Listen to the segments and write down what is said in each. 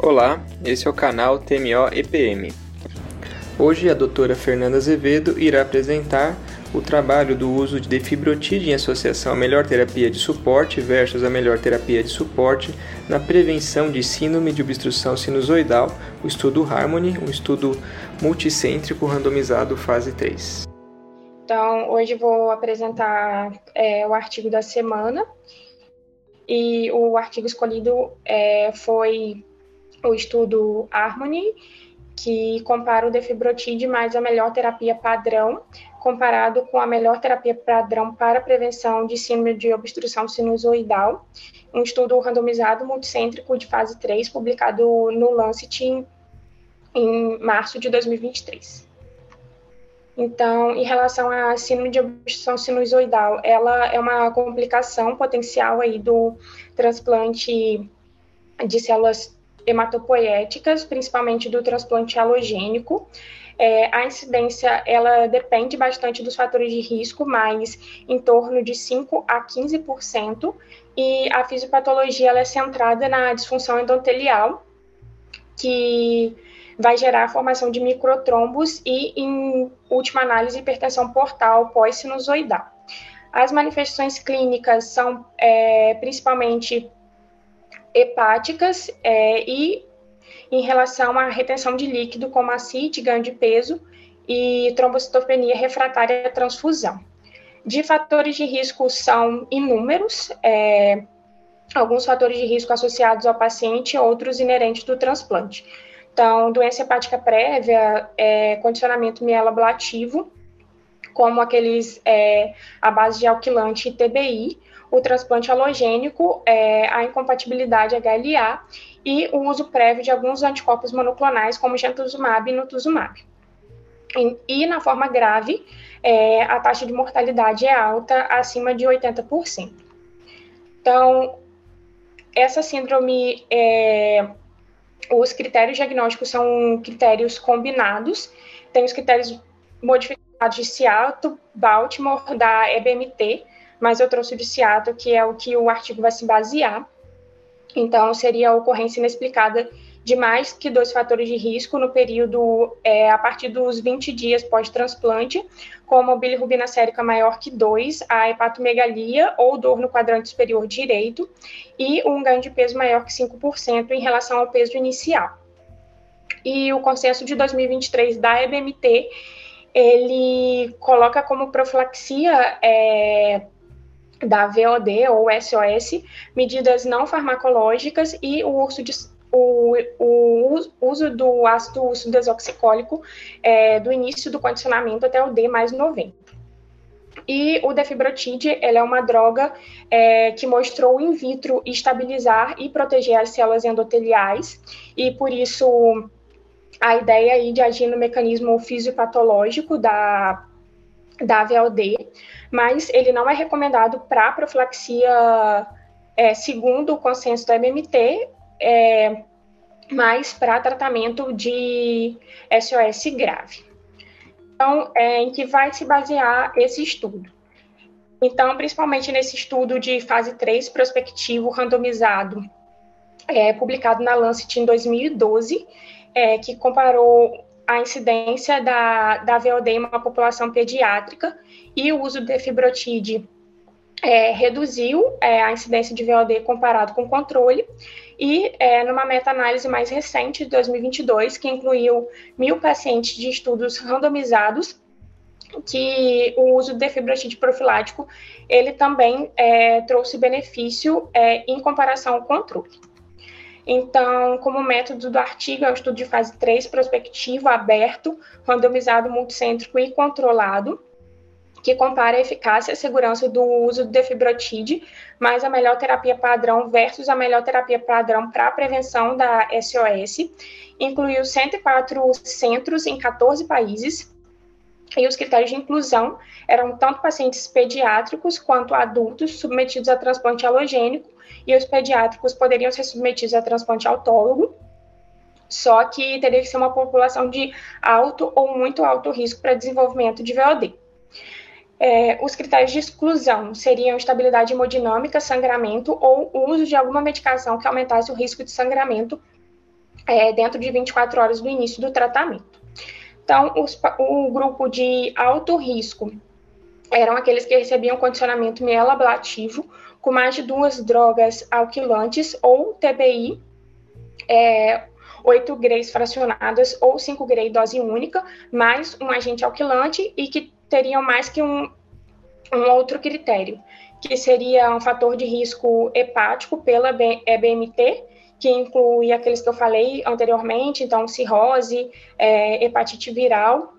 Olá, esse é o canal TMO EPM. Hoje a doutora Fernanda Azevedo irá apresentar o trabalho do uso de defibrotide em associação à melhor terapia de suporte versus a melhor terapia de suporte na prevenção de síndrome de obstrução sinusoidal, o estudo Harmony, um estudo multicêntrico randomizado fase 3. Então, hoje vou apresentar é, o artigo da semana e o artigo escolhido é, foi o estudo Harmony, que compara o defibrotide mais a melhor terapia padrão, comparado com a melhor terapia padrão para prevenção de síndrome de obstrução sinusoidal, um estudo randomizado multicêntrico de fase 3, publicado no Lancet em, em março de 2023. Então, em relação à síndrome de obstrução sinusoidal, ela é uma complicação potencial aí do transplante de células hematopoéticas, principalmente do transplante halogênico. É, a incidência, ela depende bastante dos fatores de risco, mas em torno de 5 a 15%, e a fisiopatologia ela é centrada na disfunção endotelial, que vai gerar a formação de microtrombos e, em última análise, hipertensão portal pós-sinusoidal. As manifestações clínicas são é, principalmente hepáticas é, e em relação à retenção de líquido, como acite, ganho de peso e trombocitopenia refratária à transfusão. De fatores de risco são inúmeros, é, alguns fatores de risco associados ao paciente, outros inerentes do transplante. Então, doença hepática prévia, é, condicionamento mieloablativo, como aqueles é, à base de alquilante e TBI, o transplante halogênico, é, a incompatibilidade HLA e o uso prévio de alguns anticorpos monoclonais, como gentuzumab e nutuzumab. E, e na forma grave, é, a taxa de mortalidade é alta, acima de 80%. Então, essa síndrome, é, os critérios diagnósticos são critérios combinados, tem os critérios modificados de Seattle, Baltimore, da EBMT, mas eu trouxe o de Seattle, que é o que o artigo vai se basear. Então, seria a ocorrência inexplicada de mais que dois fatores de risco no período é, a partir dos 20 dias pós-transplante, como bilirrubina sérica maior que 2, a hepatomegalia ou dor no quadrante superior direito, e um ganho de peso maior que 5% em relação ao peso inicial. E o consenso de 2023 da EBMT, ele coloca como profilaxia é, da VOD ou SOS, medidas não farmacológicas e o uso, de, o, o uso do ácido urso desoxicólico é, do início do condicionamento até o D mais 90. E o defibrotide, é uma droga é, que mostrou in vitro estabilizar e proteger as células endoteliais, e por isso a ideia aí de agir no mecanismo fisiopatológico da, da VLD, mas ele não é recomendado para profilaxia, é, segundo o consenso do MMT, é, mas para tratamento de SOS grave. Então, é, em que vai se basear esse estudo? Então, principalmente nesse estudo de fase 3 prospectivo randomizado, é, publicado na Lancet em 2012, é, que comparou a incidência da, da VOD em uma população pediátrica e o uso de fibrotide é, reduziu é, a incidência de VOD comparado com controle, e é, numa meta-análise mais recente, de 2022, que incluiu mil pacientes de estudos randomizados, que o uso de fibrotide profilático, ele também é, trouxe benefício é, em comparação ao controle. Então, como método do artigo, é o estudo de fase 3, prospectivo, aberto, randomizado, multicêntrico e controlado, que compara a eficácia e a segurança do uso do defibrotide, mais a melhor terapia padrão versus a melhor terapia padrão para a prevenção da SOS. Incluiu 104 centros em 14 países, e os critérios de inclusão eram tanto pacientes pediátricos quanto adultos submetidos a transplante halogênico e os pediátricos poderiam ser submetidos a transplante autólogo, só que teria que ser uma população de alto ou muito alto risco para desenvolvimento de VOD. É, os critérios de exclusão seriam estabilidade hemodinâmica, sangramento ou uso de alguma medicação que aumentasse o risco de sangramento é, dentro de 24 horas do início do tratamento. Então, os, o grupo de alto risco eram aqueles que recebiam condicionamento mielablativo com mais de duas drogas alquilantes ou TBI, é, 8 grays fracionadas ou 5 gray dose única, mais um agente alquilante e que teriam mais que um, um outro critério, que seria um fator de risco hepático pela BMT, que inclui aqueles que eu falei anteriormente, então cirrose, é, hepatite viral,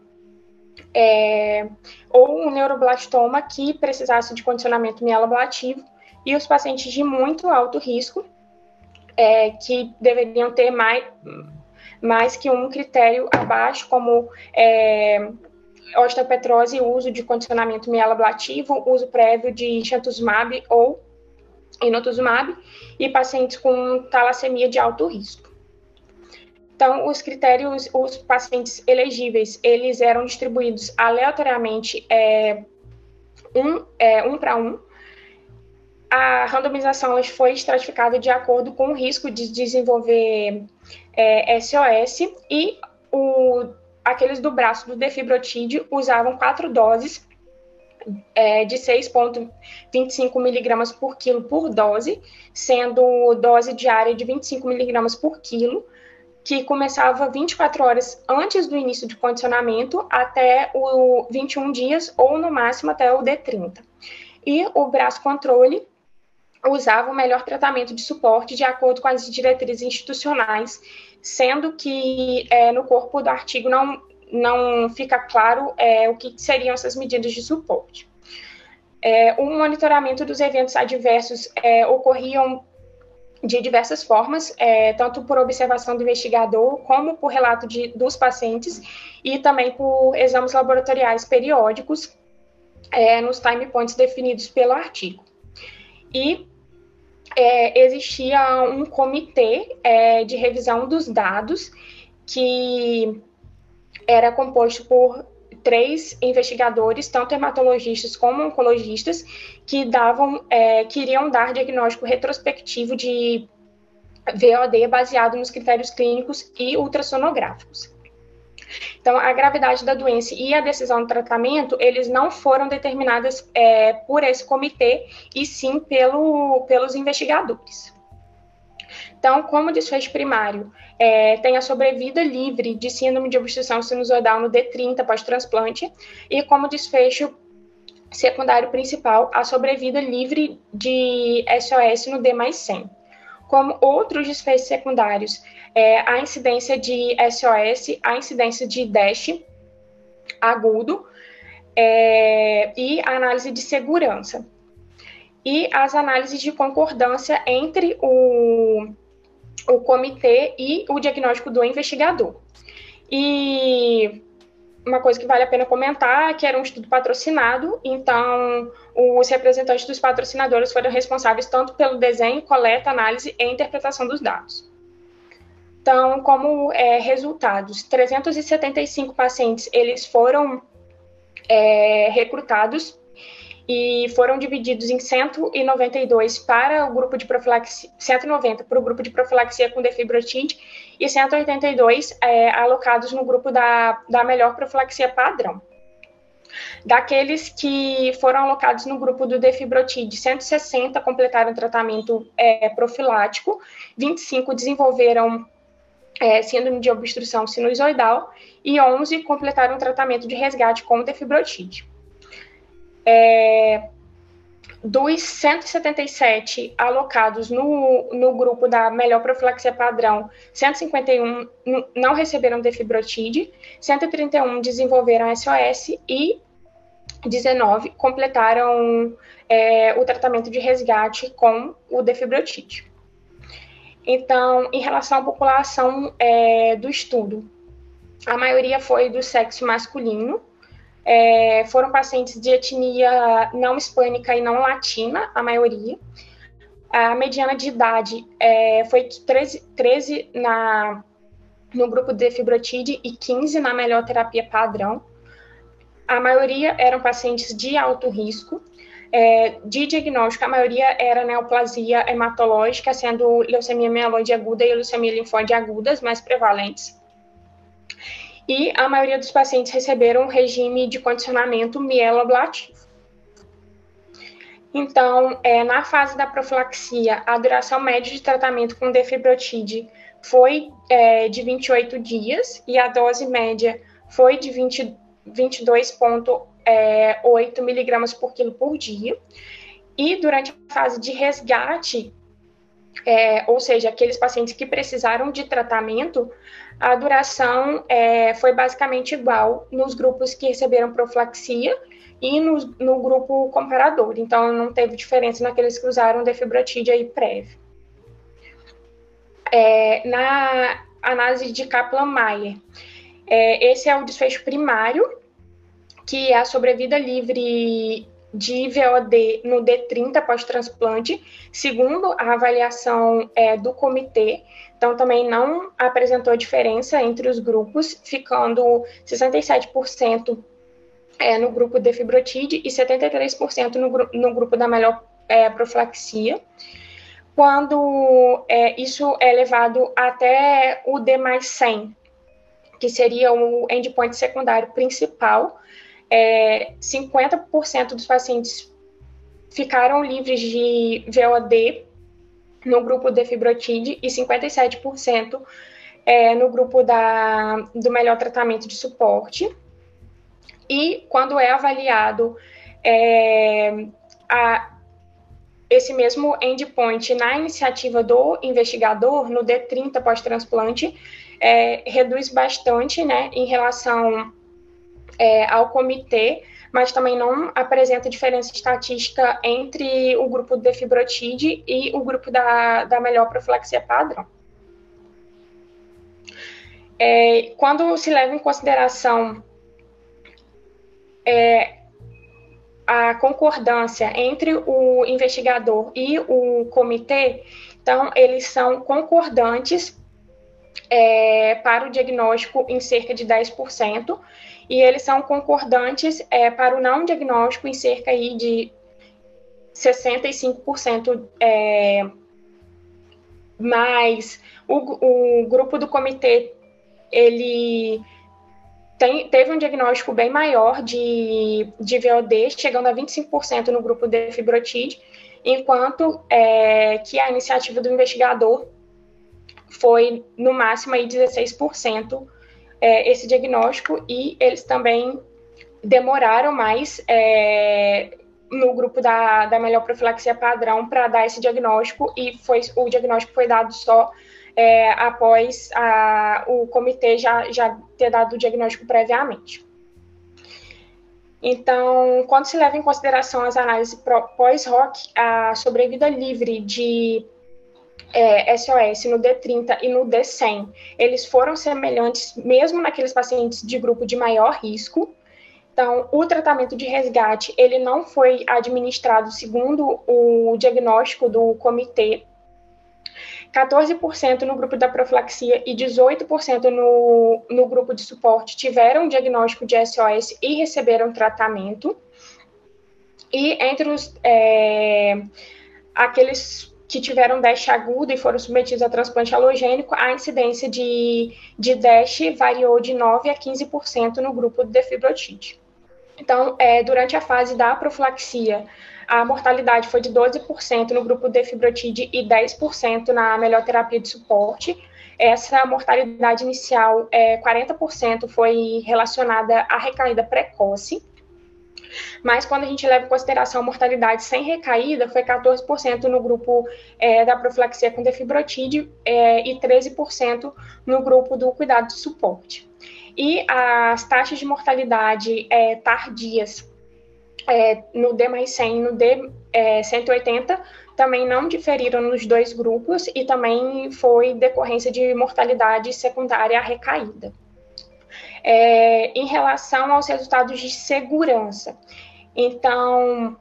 é, ou um neuroblastoma que precisasse de condicionamento mieloblativo, e os pacientes de muito alto risco, é, que deveriam ter mais, mais que um critério abaixo, como é, osteopetrose, uso de condicionamento mieloblativo, uso prévio de xantuzumab ou inotuzumab, e pacientes com talassemia de alto risco. Então, os critérios, os pacientes elegíveis, eles eram distribuídos aleatoriamente é, um, é, um para um. A randomização foi estratificada de acordo com o risco de desenvolver é, SOS e o, aqueles do braço do defibrotídeo usavam quatro doses é, de 6,25 miligramas por quilo por dose, sendo dose diária de 25 miligramas por quilo, que começava 24 horas antes do início de condicionamento até o 21 dias ou no máximo até o D30. E o braço controle usava o melhor tratamento de suporte de acordo com as diretrizes institucionais, sendo que é, no corpo do artigo não não fica claro é, o que seriam essas medidas de suporte. É, o monitoramento dos eventos adversos é, ocorriam de diversas formas, é, tanto por observação do investigador, como por relato de, dos pacientes, e também por exames laboratoriais periódicos é, nos time points definidos pelo artigo. E é, existia um comitê é, de revisão dos dados que era composto por três investigadores, tanto hematologistas como oncologistas, que davam, é, queriam dar diagnóstico retrospectivo de VOD baseado nos critérios clínicos e ultrassonográficos. Então, a gravidade da doença e a decisão do tratamento, eles não foram determinadas é, por esse comitê, e sim pelo, pelos investigadores. Então, como desfecho primário, é, tem a sobrevida livre de síndrome de obstrução sinusoidal no D30 pós-transplante, e como desfecho secundário principal, a sobrevida livre de SOS no D mais 100. Como outros desfechos secundários, é, a incidência de SOS, a incidência de DASH agudo é, e a análise de segurança. E as análises de concordância entre o o comitê e o diagnóstico do investigador. E uma coisa que vale a pena comentar é que era um estudo patrocinado, então os representantes dos patrocinadores foram responsáveis tanto pelo desenho, coleta, análise e interpretação dos dados. Então, como é, resultados, 375 pacientes eles foram é, recrutados e foram divididos em 192 para o grupo de profilaxia, 190 para o grupo de profilaxia com defibrotide e 182 é, alocados no grupo da, da melhor profilaxia padrão. Daqueles que foram alocados no grupo do defibrotide, 160 completaram tratamento é, profilático, 25 desenvolveram é, síndrome de obstrução sinusoidal e 11 completaram tratamento de resgate com defibrotide. É, dos 177 alocados no, no grupo da melhor profilaxia padrão, 151 não receberam defibrotide, 131 desenvolveram SOS e 19 completaram é, o tratamento de resgate com o defibrotide. Então, em relação à população é, do estudo, a maioria foi do sexo masculino, é, foram pacientes de etnia não hispânica e não latina, a maioria. A mediana de idade é, foi 13, 13 na, no grupo de fibrotide e 15 na melhor terapia padrão. A maioria eram pacientes de alto risco. É, de diagnóstico, a maioria era neoplasia hematológica, sendo leucemia mieloide aguda e leucemia linfóide agudas mais prevalentes. E a maioria dos pacientes receberam um regime de condicionamento mieloablativo. Então, é, na fase da profilaxia, a duração média de tratamento com defibrotide foi é, de 28 dias e a dose média foi de 20, 22,8 é, miligramas por quilo por dia. E durante a fase de resgate, é, ou seja, aqueles pacientes que precisaram de tratamento, a duração é, foi basicamente igual nos grupos que receberam profilaxia e no, no, grupo comparador. Então, não teve diferença naqueles que usaram defibrotide aí prévio. É, na análise de Kaplan-Meier, é, esse é o desfecho primário, que é a sobrevida livre de VOD no D30 pós-transplante, segundo a avaliação é, do comitê. Então, também não apresentou diferença entre os grupos, ficando 67% é, no grupo de fibrotide e 73% no, no grupo da melhor é, profilaxia. Quando é, isso é levado até o D mais 100, que seria o endpoint secundário principal, é, 50% dos pacientes ficaram livres de VOD no grupo de fibrotide e 57% é, no grupo da, do melhor tratamento de suporte. E quando é avaliado é, a, esse mesmo endpoint na iniciativa do investigador, no D30 pós-transplante, é, reduz bastante né, em relação é, ao comitê, mas também não apresenta diferença estatística entre o grupo de fibrotide e o grupo da, da melhor profilaxia padrão. É, quando se leva em consideração é, a concordância entre o investigador e o comitê, então eles são concordantes é, para o diagnóstico em cerca de 10%, e eles são concordantes é, para o não diagnóstico em cerca aí de 65%, é, mas o, o grupo do comitê, ele tem, teve um diagnóstico bem maior de, de VOD, chegando a 25% no grupo de fibrotide, enquanto é, que a iniciativa do investigador foi no máximo aí 16% é, esse diagnóstico e eles também demoraram mais é, no grupo da, da melhor profilaxia padrão para dar esse diagnóstico e foi o diagnóstico foi dado só é, após a, o comitê já, já ter dado o diagnóstico previamente. Então, quando se leva em consideração as análises pós-ROC, a sobrevida livre de é, SOS no D30 e no D100, eles foram semelhantes mesmo naqueles pacientes de grupo de maior risco. Então, o tratamento de resgate, ele não foi administrado segundo o diagnóstico do comitê 14% no grupo da profilaxia e 18% no, no grupo de suporte tiveram diagnóstico de SOS e receberam tratamento. E entre os é, aqueles que tiveram DASH agudo e foram submetidos a transplante halogênico, a incidência de, de DASH variou de 9% a 15% no grupo de defibrotide. Então, é, durante a fase da profilaxia, a mortalidade foi de 12% no grupo de fibrotide e 10% na melhor terapia de suporte. Essa mortalidade inicial, é, 40% foi relacionada à recaída precoce, mas quando a gente leva em consideração a mortalidade sem recaída, foi 14% no grupo é, da profilaxia com defibrotide é, e 13% no grupo do cuidado de suporte. E as taxas de mortalidade é, tardias é, no D mais 100 e no D é, 180 também não diferiram nos dois grupos e também foi decorrência de mortalidade secundária recaída é, em relação aos resultados de segurança. Então,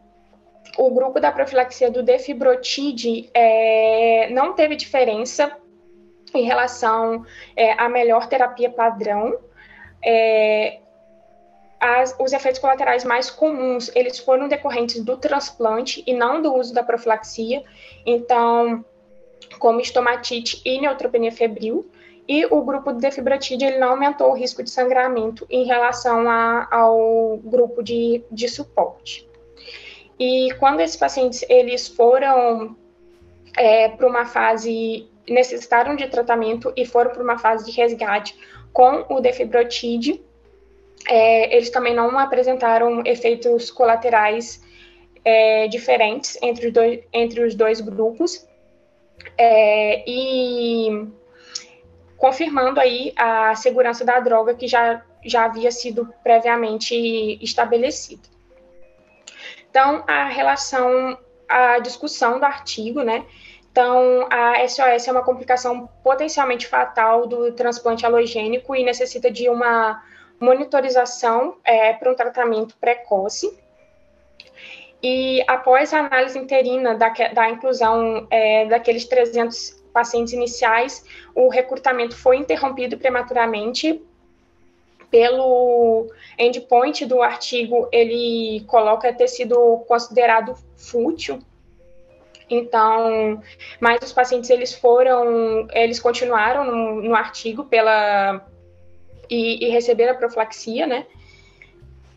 o grupo da profilaxia do defibrotide é, não teve diferença em relação é, à melhor terapia padrão. É, as, os efeitos colaterais mais comuns, eles foram decorrentes do transplante e não do uso da profilaxia, então, como estomatite e neutropenia febril, e o grupo de defibratide ele não aumentou o risco de sangramento em relação a, ao grupo de, de suporte. E quando esses pacientes eles foram é, para uma fase, necessitaram de tratamento e foram para uma fase de resgate com o defibrotide, é, eles também não apresentaram efeitos colaterais é, diferentes entre os dois, entre os dois grupos. É, e confirmando aí a segurança da droga que já, já havia sido previamente estabelecida. Então, a relação, a discussão do artigo, né? Então, a SOS é uma complicação potencialmente fatal do transplante halogênico e necessita de uma monitorização é, para um tratamento precoce. E após a análise interina da, da inclusão é, daqueles 300 pacientes iniciais, o recrutamento foi interrompido prematuramente pelo endpoint do artigo, ele coloca ter sido considerado fútil. Então, mas os pacientes eles foram, eles continuaram no, no artigo pela e, e receberam a profilaxia, né?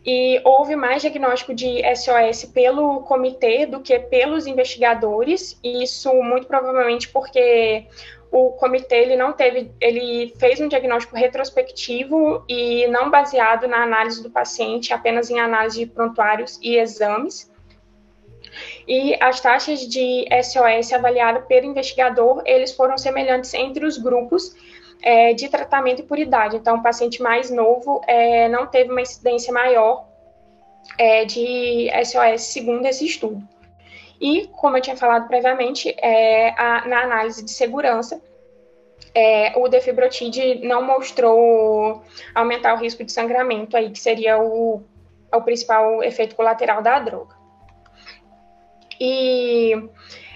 E houve mais diagnóstico de SOS pelo comitê do que pelos investigadores, e isso muito provavelmente porque o comitê ele não teve, ele fez um diagnóstico retrospectivo e não baseado na análise do paciente, apenas em análise de prontuários e exames. E as taxas de SOS avaliadas pelo investigador, eles foram semelhantes entre os grupos, é, de tratamento por idade. Então, o paciente mais novo é, não teve uma incidência maior é, de SOS segundo esse estudo. E, como eu tinha falado previamente, é, a, na análise de segurança, é, o defibrotide não mostrou aumentar o risco de sangramento, aí, que seria o, o principal efeito colateral da droga. E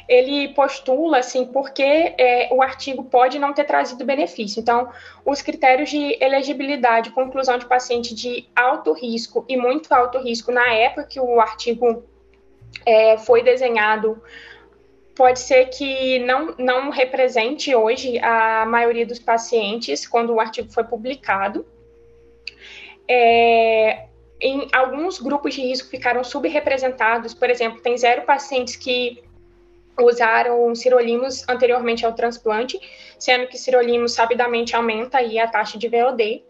ele postula assim porque é, o artigo pode não ter trazido benefício. Então, os critérios de elegibilidade, conclusão de paciente de alto risco e muito alto risco na época que o artigo é, foi desenhado, pode ser que não, não represente hoje a maioria dos pacientes quando o artigo foi publicado. É, em alguns grupos de risco ficaram subrepresentados, por exemplo, tem zero pacientes que usaram sirolimus anteriormente ao transplante, sendo que sirolimus sabidamente aumenta aí a taxa de VOD.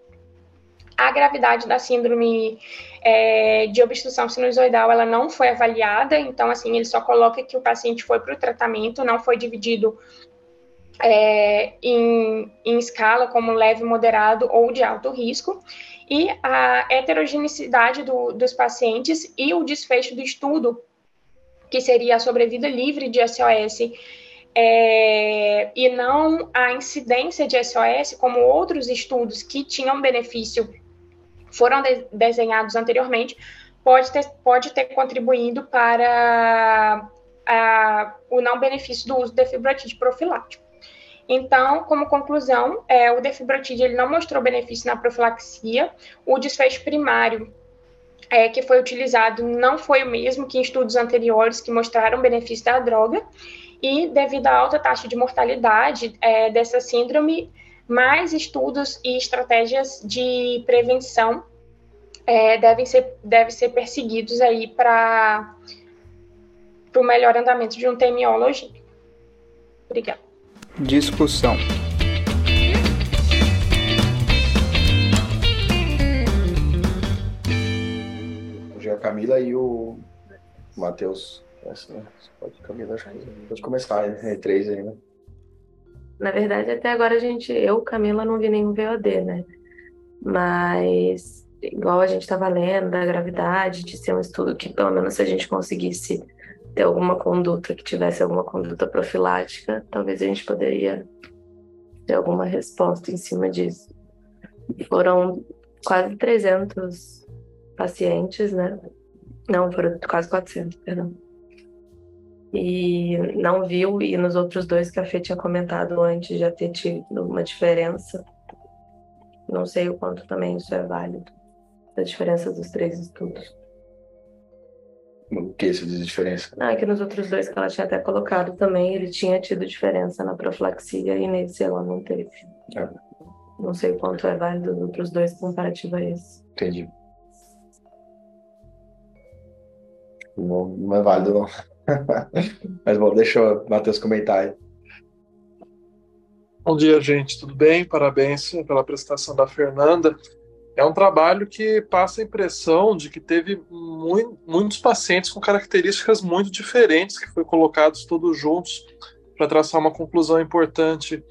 A gravidade da síndrome é, de obstrução sinusoidal ela não foi avaliada, então assim ele só coloca que o paciente foi para o tratamento, não foi dividido é, em, em escala como leve, moderado ou de alto risco e a heterogeneidade do, dos pacientes e o desfecho do estudo que seria a sobrevida livre de SOS, é, e não a incidência de SOS, como outros estudos que tinham benefício foram de, desenhados anteriormente, pode ter, pode ter contribuído para a, o não benefício do uso do defibrotide profilático. Então, como conclusão, é, o defibrotide ele não mostrou benefício na profilaxia, o desfecho primário é, que foi utilizado não foi o mesmo que em estudos anteriores que mostraram benefício da droga, e devido à alta taxa de mortalidade é, dessa síndrome, mais estudos e estratégias de prevenção é, devem, ser, devem ser perseguidos aí para o melhor andamento de um TMO Obrigada. Discussão. Camila e o Matheus. Pode, Camila, acho que pode começar, é, três aí, né? Na verdade, até agora a gente, eu, Camila, não vi nenhum VOD, né? Mas, igual a gente estava lendo da gravidade, de ser um estudo que, pelo menos, se a gente conseguisse ter alguma conduta, que tivesse alguma conduta profilática, talvez a gente poderia ter alguma resposta em cima disso. Foram quase 300 pacientes, né? Não, foram quase 400, perdão. E não viu, e nos outros dois que a Fê tinha comentado antes já ter tido uma diferença. Não sei o quanto também isso é válido. da diferença dos três estudos. O que isso diz diferença? Ah, que nos outros dois que ela tinha até colocado também, ele tinha tido diferença na profilaxia e nesse ela não teve. É. Não sei o quanto é válido dos outros dois comparativo a esse. Entendi. Não, é válido, não. Mas bom, deixa o Matheus comentar aí. Bom dia, gente. Tudo bem? Parabéns pela apresentação da Fernanda. É um trabalho que passa a impressão de que teve muito, muitos pacientes com características muito diferentes que foi colocados todos juntos para traçar uma conclusão importante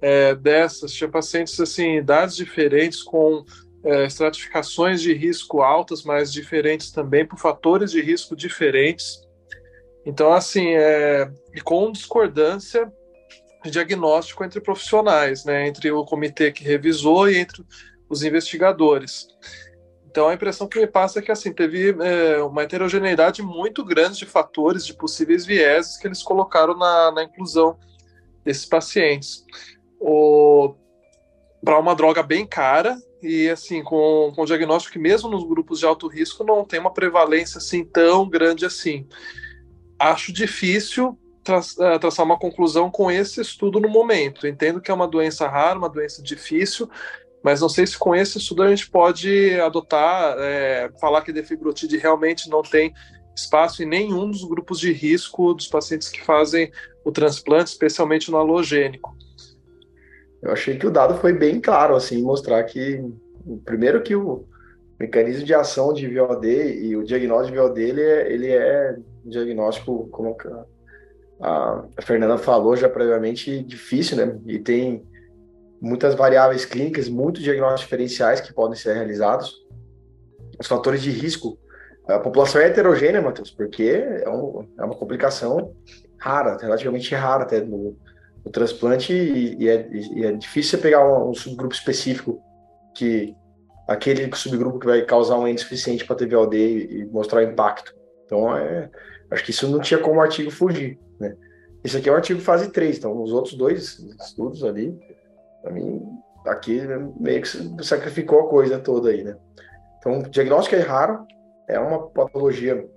é, dessas. Tinha pacientes assim, idades diferentes, com é, estratificações de risco altas, mas diferentes também por fatores de risco diferentes. Então, assim, é, e com discordância de diagnóstico entre profissionais, né, entre o comitê que revisou e entre os investigadores. Então a impressão que me passa é que assim teve é, uma heterogeneidade muito grande de fatores, de possíveis vieses que eles colocaram na, na inclusão desses pacientes. Para uma droga bem cara e assim com, com diagnóstico que mesmo nos grupos de alto risco não tem uma prevalência assim tão grande assim. Acho difícil tra é, traçar uma conclusão com esse estudo no momento. Entendo que é uma doença rara, uma doença difícil mas não sei se com esse estudo a gente pode adotar, é, falar que defibrotide realmente não tem espaço em nenhum dos grupos de risco dos pacientes que fazem o transplante, especialmente no halogênico. Eu achei que o dado foi bem claro, assim, mostrar que, primeiro que o mecanismo de ação de VOD e o diagnóstico de VOD, ele é, ele é um diagnóstico, como a Fernanda falou já previamente, difícil, né? E tem muitas variáveis clínicas, muitos diagnósticos diferenciais que podem ser realizados. Os fatores de risco. A população é heterogênea, Matheus, porque é, um, é uma complicação rara, relativamente rara até no, no transplante, e, é, e, é, difícil você pegar um, um, subgrupo específico que aquele subgrupo que vai causar um índice suficiente para TVOD e, e mostrar o impacto. Então, é, acho que isso não tinha como o artigo fugir, né? Isso aqui é o artigo fase 3, então os outros dois estudos ali para mim, aqui meio que sacrificou a coisa toda aí, né? Então, o diagnóstico é raro, é uma patologia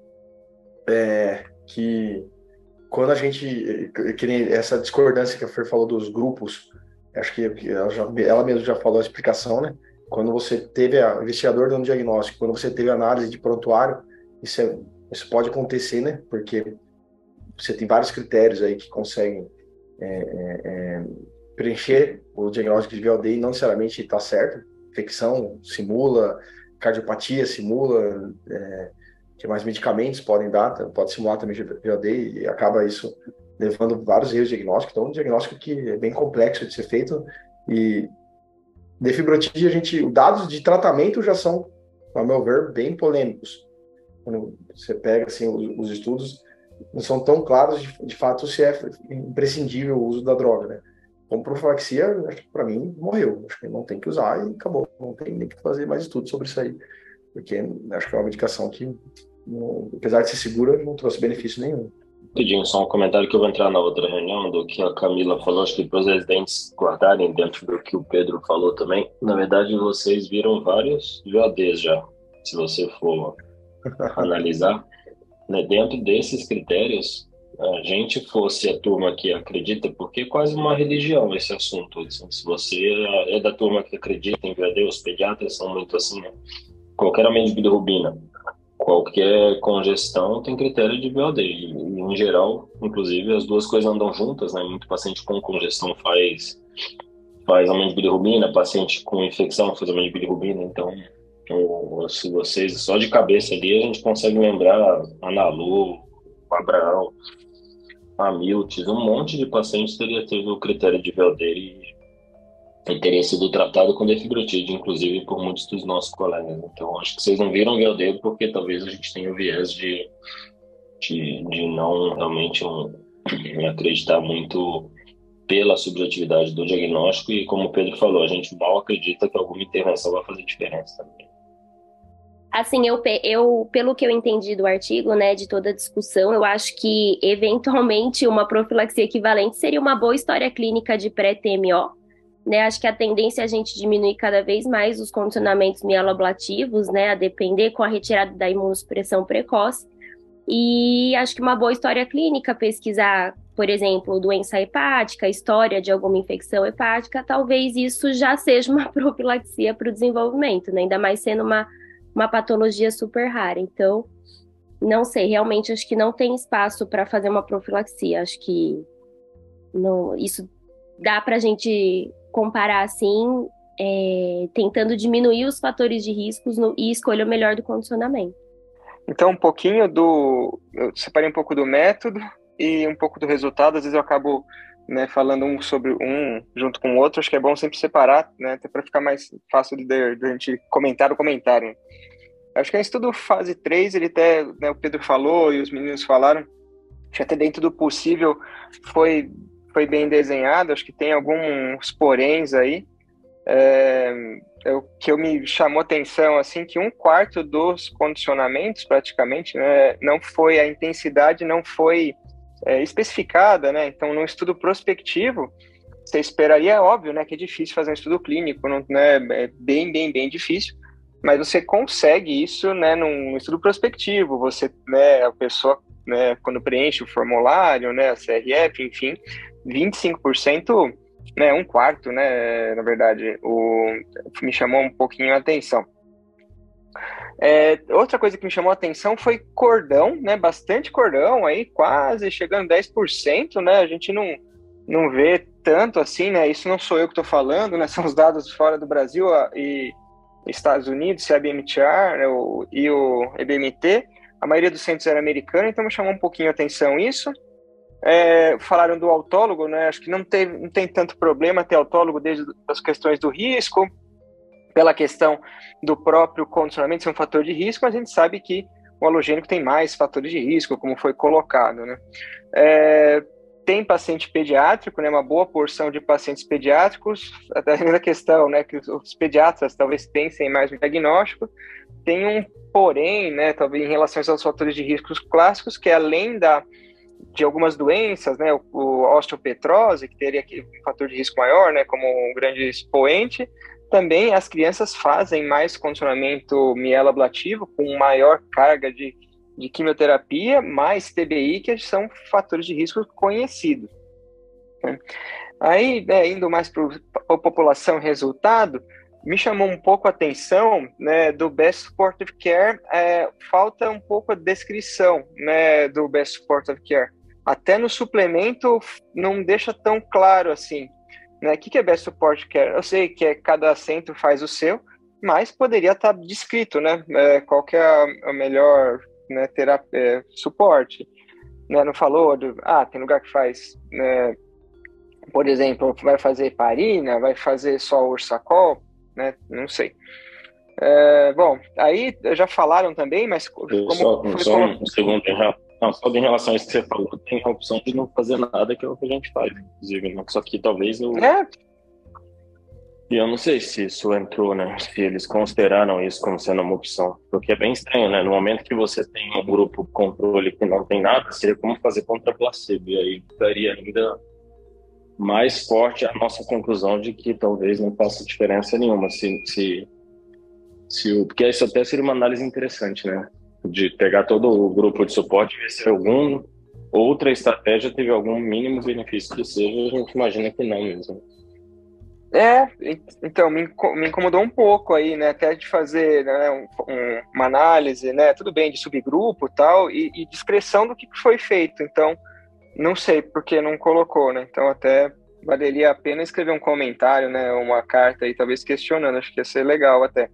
é, que quando a gente, nem essa discordância que a Fer falou dos grupos, acho que ela, já, ela mesma já falou a explicação, né? Quando você teve a investigador dando diagnóstico, quando você teve análise de prontuário, isso, é, isso pode acontecer, né? Porque você tem vários critérios aí que conseguem é, é, é preencher o diagnóstico de VLD e não necessariamente está certo. Infecção simula, cardiopatia simula, é, mais medicamentos podem dar, pode simular também VLD e acaba isso levando vários erros diagnósticos. Então, um diagnóstico que é bem complexo de ser feito e defibrotidia, a gente, os dados de tratamento já são, ao meu ver, bem polêmicos. Quando você pega assim, os, os estudos, não são tão claros de, de, fato se é imprescindível o uso da droga, né? Como profilaxia, acho que para mim morreu. Acho que não tem que usar e acabou. Não tem nem que fazer mais estudo sobre isso aí. Porque acho que é uma medicação que, apesar de ser segura, não trouxe benefício nenhum. Rapidinho, só um comentário que eu vou entrar na outra reunião do que a Camila falou, acho que para os residentes guardarem dentro do que o Pedro falou também. Na verdade, vocês viram vários VODs já, se você for analisar. Né? Dentro desses critérios, a gente fosse a turma que acredita, porque é quase uma religião esse assunto. Assim, se você é da turma que acredita em VAD, os pediatras são muito assim, né? qualquer aumento de bilirrubina, qualquer congestão tem critério de VOD. E, em geral, inclusive, as duas coisas andam juntas, né? Muito paciente com congestão faz, faz aumento de bilirrubina, paciente com infecção faz aumento de bilirrubina, então se vocês, só de cabeça ali, a gente consegue lembrar Analu, Abraão, a Miltes, um monte de pacientes teria teve o critério de VLD e, e teria sido tratado com defibrotide, inclusive por muitos dos nossos colegas. Então, acho que vocês não viram VLD porque talvez a gente tenha o viés de, de, de não realmente um, acreditar muito pela subjetividade do diagnóstico e, como o Pedro falou, a gente mal acredita que alguma intervenção vai fazer diferença também. Assim, eu, eu, pelo que eu entendi do artigo, né, de toda a discussão, eu acho que eventualmente uma profilaxia equivalente seria uma boa história clínica de pré-TMO, né? Acho que a tendência é a gente diminuir cada vez mais os condicionamentos mieloablativos, né? A depender com a retirada da imunossupressão precoce. E acho que uma boa história clínica, pesquisar, por exemplo, doença hepática, história de alguma infecção hepática, talvez isso já seja uma profilaxia para o desenvolvimento, né? ainda mais sendo uma, uma patologia super rara. Então, não sei, realmente acho que não tem espaço para fazer uma profilaxia. Acho que não, isso dá para a gente comparar assim, é, tentando diminuir os fatores de riscos no, e escolha o melhor do condicionamento. Então, um pouquinho do. Eu separei um pouco do método e um pouco do resultado. Às vezes eu acabo né, falando um sobre um junto com o outro. Acho que é bom sempre separar, né, até para ficar mais fácil de, de, a gente comentar o comentário. Acho que é um estudo fase 3, ele até, né, o Pedro falou e os meninos falaram, que até dentro do possível foi, foi bem desenhado. Acho que tem alguns poréns aí. É, é que eu me chamou atenção assim que um quarto dos condicionamentos praticamente né, não foi a intensidade não foi é, especificada né então no estudo prospectivo você esperaria é óbvio né que é difícil fazer um estudo clínico não, né, é bem bem bem difícil mas você consegue isso né num estudo prospectivo você né a pessoa né quando preenche o formulário né a CRF enfim 25% né, um quarto, né, na verdade, o, me chamou um pouquinho a atenção. É, outra coisa que me chamou a atenção foi cordão, né, bastante cordão aí, quase chegando a 10%, né, a gente não, não vê tanto assim, né, isso não sou eu que estou falando, né, são os dados fora do Brasil e Estados Unidos, CBMTR né, o, e o EBMT, a maioria dos centros era americano, então me chamou um pouquinho a atenção isso. É, falaram do autólogo, né? Acho que não tem, não tem tanto problema ter autólogo desde as questões do risco, pela questão do próprio condicionamento ser um fator de risco, mas a gente sabe que o halogênico tem mais fatores de risco, como foi colocado, né? É, tem paciente pediátrico, né? Uma boa porção de pacientes pediátricos, até a questão, né? Que os pediatras talvez pensem mais no diagnóstico. Tem um porém, né? Talvez em relação aos fatores de riscos clássicos, que além da de algumas doenças, né, o, o osteopetrose, que teria aqui um fator de risco maior, né, como um grande expoente, também as crianças fazem mais condicionamento mieloablativo com maior carga de, de quimioterapia, mais TBI, que são fatores de risco conhecidos. Né. Aí, né, indo mais para a população resultado, me chamou um pouco a atenção né, do Best Supportive Care, é, falta um pouco a descrição né, do Best Supportive Care. Até no suplemento não deixa tão claro assim. Né? O que é Best Support Care? Eu sei que é, cada centro faz o seu, mas poderia estar descrito, né? É, qual que é a melhor né, terapia, é, suporte. Né? Não falou, do, ah, tem lugar que faz, né, por exemplo, vai fazer heparina, vai fazer só ursacol, né? Não sei. É, bom, aí já falaram também, mas como só, só um segundo, não, só em relação a isso que você falou, tem a opção de não fazer nada, que é o que a gente faz, inclusive, né? Só que talvez eu. É. E eu não sei se isso entrou, né? Se eles consideraram isso como sendo uma opção. Porque é bem estranho, né? No momento que você tem um grupo controle que não tem nada, seria como fazer contra placebo. E aí daria ainda mais forte a nossa conclusão de que talvez não faça diferença nenhuma se, se, se o, porque isso até seria uma análise interessante, né? De pegar todo o grupo de suporte e ver se algum outra estratégia teve algum mínimo benefício que seja, a gente imagina que não mesmo. É, então, me, incomodou um pouco aí, né, até de fazer né, um, um, uma análise, né, tudo bem, de subgrupo tal, e, e do que foi feito, então, não sei porque não colocou, né? Então até valeria a pena escrever um comentário, né? Uma carta aí, talvez questionando, acho que ia ser legal até.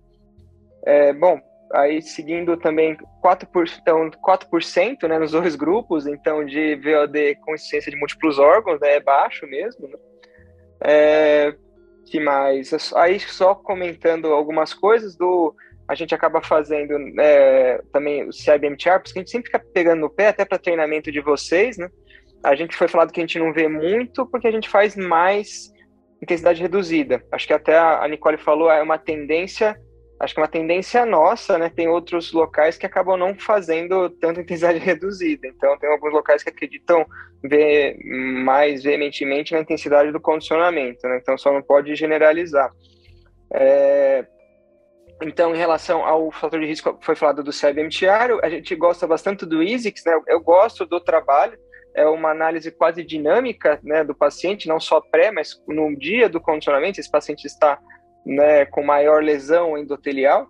É, bom, aí seguindo também 4%, então, 4% né, nos dois grupos, então de VOD com insuficiência de múltiplos órgãos, né, é baixo mesmo. Né? É, que mais? Aí só comentando algumas coisas do a gente acaba fazendo é, também o CIBMTR, porque a gente sempre fica pegando no pé, até para treinamento de vocês, né? A gente foi falado que a gente não vê muito porque a gente faz mais intensidade reduzida. Acho que até a Nicole falou, é uma tendência acho que é uma tendência nossa, né? Tem outros locais que acabam não fazendo tanta intensidade reduzida. Então, tem alguns locais que acreditam ver mais veementemente na intensidade do condicionamento, né? Então, só não pode generalizar. É... Então, em relação ao fator de risco, foi falado do CBMTR, a gente gosta bastante do ISIX, né? Eu gosto do trabalho, é uma análise quase dinâmica né, do paciente, não só pré, mas no dia do condicionamento, esse paciente está né, com maior lesão endotelial.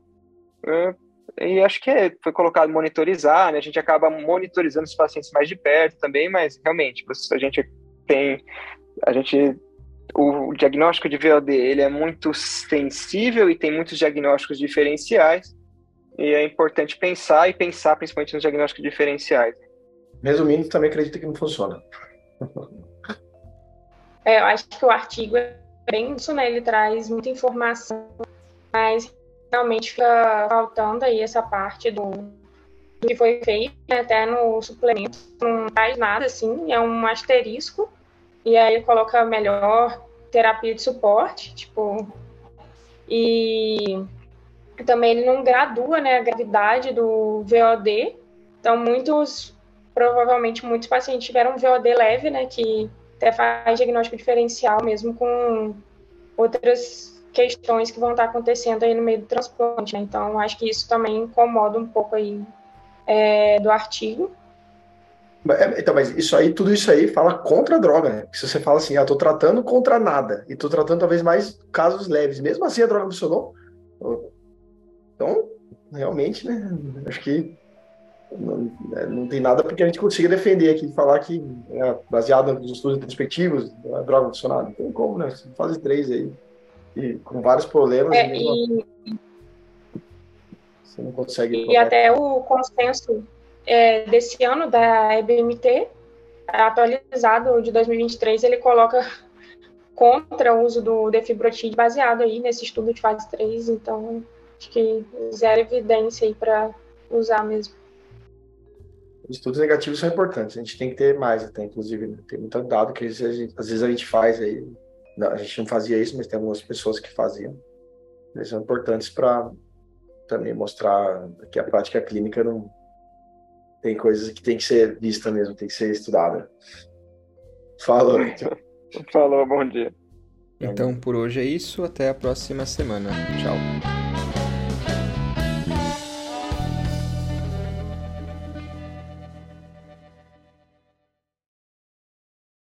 Né, e acho que é, foi colocado monitorizar, né, a gente acaba monitorizando os pacientes mais de perto também, mas realmente, a gente tem, a gente, o diagnóstico de VOD, ele é muito sensível e tem muitos diagnósticos diferenciais, e é importante pensar e pensar principalmente nos diagnósticos diferenciais. Resumindo, também acredito que não funciona. É, eu acho que o artigo é bem isso, né? Ele traz muita informação, mas realmente fica faltando aí essa parte do, do que foi feito, né? até no suplemento não traz nada assim, é um asterisco, e aí coloca melhor terapia de suporte, tipo, e também ele não gradua, né, a gravidade do VOD, então muitos, provavelmente muitos pacientes tiveram VOD leve, né, que até faz diagnóstico diferencial mesmo com outras questões que vão estar acontecendo aí no meio do transplante. Né? Então, acho que isso também incomoda um pouco aí é, do artigo. É, então, mas isso aí, tudo isso aí fala contra a droga, né? Se você fala assim, ah, tô tratando contra nada, e tô tratando talvez mais casos leves, mesmo assim a droga funcionou. Então, realmente, né? Acho que não, é, não, tem nada porque a gente consiga defender aqui, falar que é baseado nos estudos retrospectivos, a droga funcionar. Não tem como, né? Fase 3 aí, e com vários problemas. É, e... Você não consegue. E até o consenso é, desse ano da EBMT, atualizado de 2023, ele coloca contra o uso do defibrotide baseado aí nesse estudo de fase 3, então acho que zero evidência aí para usar mesmo estudos negativos são importantes, a gente tem que ter mais até, inclusive, né? tem muito dado que às vezes, às vezes a gente faz aí, não, a gente não fazia isso, mas tem algumas pessoas que faziam. Eles são importantes para também mostrar que a prática clínica não tem coisas que tem que ser vista mesmo, tem que ser estudada. Falou. Falou, bom dia. Então por hoje é isso, até a próxima semana. Tchau.